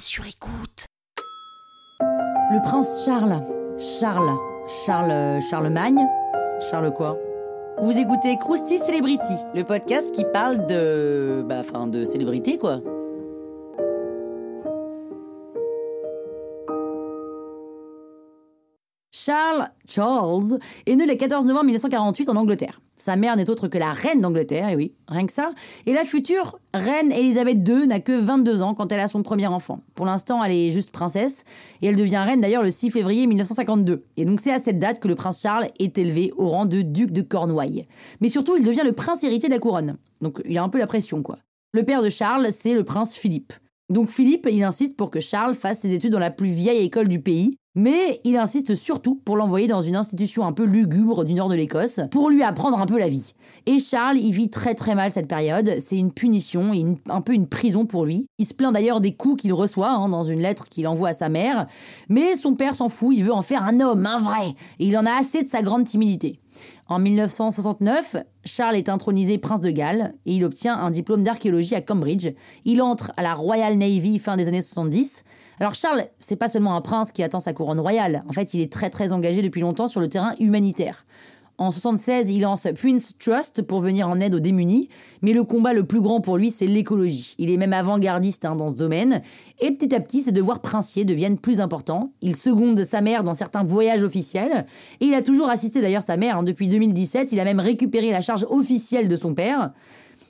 sur écoute. Le prince Charles. Charles. Charles. euh, Charlemagne. Charles quoi? Vous écoutez Krusty Celebrity, le podcast qui parle de. Bah, enfin, de célébrité quoi. Charles Charles est né le 14 novembre 1948 en Angleterre. Sa mère n'est autre que la reine d'Angleterre, et oui, rien que ça. Et la future reine Elisabeth II n'a que 22 ans quand elle a son premier enfant. Pour l'instant, elle est juste princesse, et elle devient reine d'ailleurs le 6 février 1952. Et donc c'est à cette date que le prince Charles est élevé au rang de duc de Cornouailles. Mais surtout, il devient le prince héritier de la couronne. Donc il a un peu la pression, quoi. Le père de Charles, c'est le prince Philippe. Donc Philippe, il insiste pour que Charles fasse ses études dans la plus vieille école du pays, mais il insiste surtout pour l'envoyer dans une institution un peu lugubre du nord de l'Écosse, pour lui apprendre un peu la vie. Et Charles, il vit très très mal cette période, c'est une punition et un peu une prison pour lui. Il se plaint d'ailleurs des coups qu'il reçoit hein, dans une lettre qu'il envoie à sa mère, mais son père s'en fout, il veut en faire un homme, un vrai, et il en a assez de sa grande timidité. En 1969, Charles est intronisé prince de Galles et il obtient un diplôme d'archéologie à Cambridge. Il entre à la Royal Navy fin des années 70. Alors Charles, c'est pas seulement un prince qui attend sa couronne royale. En fait, il est très très engagé depuis longtemps sur le terrain humanitaire. En 76, il lance Prince Trust pour venir en aide aux démunis, mais le combat le plus grand pour lui, c'est l'écologie. Il est même avant-gardiste hein, dans ce domaine, et petit à petit, ses devoirs princiers deviennent plus importants. Il seconde sa mère dans certains voyages officiels, et il a toujours assisté d'ailleurs sa mère. hein. Depuis 2017, il a même récupéré la charge officielle de son père.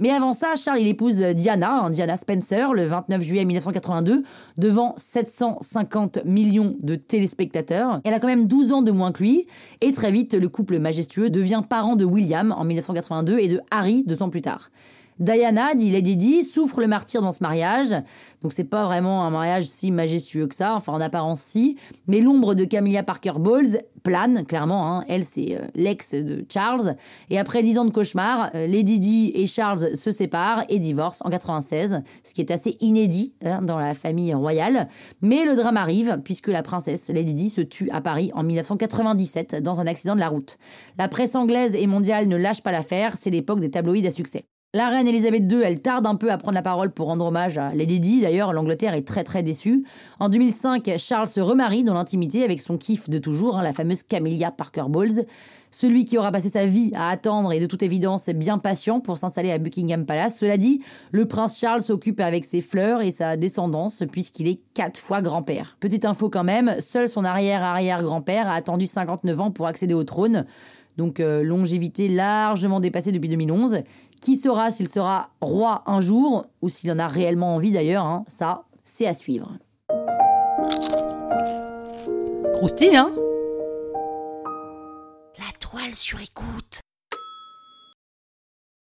Mais avant ça, Charles il épouse Diana, hein, Diana Spencer, le 29 juillet 1982, devant 750 millions de téléspectateurs. Elle a quand même 12 ans de moins que lui, et très vite, le couple majestueux devient parent de William en 1982 et de Harry deux ans plus tard. Diana, dit Lady Di, souffre le martyr dans ce mariage. Donc c'est pas vraiment un mariage si majestueux que ça, enfin en apparence si. Mais l'ombre de Camilla Parker Bowles plane, clairement. hein. Elle, c'est euh, l'ex de Charles. Et après dix ans de cauchemar, euh, Lady Di et Charles se séparent et divorcent en 96, ce qui est assez inédit hein, dans la famille royale. Mais le drame arrive, puisque la princesse Lady Di se tue à Paris en 1997 dans un accident de la route. La presse anglaise et mondiale ne lâche pas l'affaire, c'est l'époque des tabloïds à succès. La reine Elisabeth II, elle tarde un peu à prendre la parole pour rendre hommage à Lady. D'ailleurs, l'Angleterre est très très déçue. En 2005, Charles se remarie dans l'intimité avec son kiff de toujours, hein, la fameuse Camilla Parker Bowles. Celui qui aura passé sa vie à attendre et de toute évidence bien patient pour s'installer à Buckingham Palace. Cela dit, le prince Charles s'occupe avec ses fleurs et sa descendance puisqu'il est quatre fois grand-père. Petite info quand même, seul son arrière-arrière-grand-père a attendu 59 ans pour accéder au trône. Donc euh, longévité largement dépassée depuis 2011. Qui saura s'il sera roi un jour ou s'il en a réellement envie d'ailleurs hein, Ça, c'est à suivre. Croustille, hein? La toile sur écoute.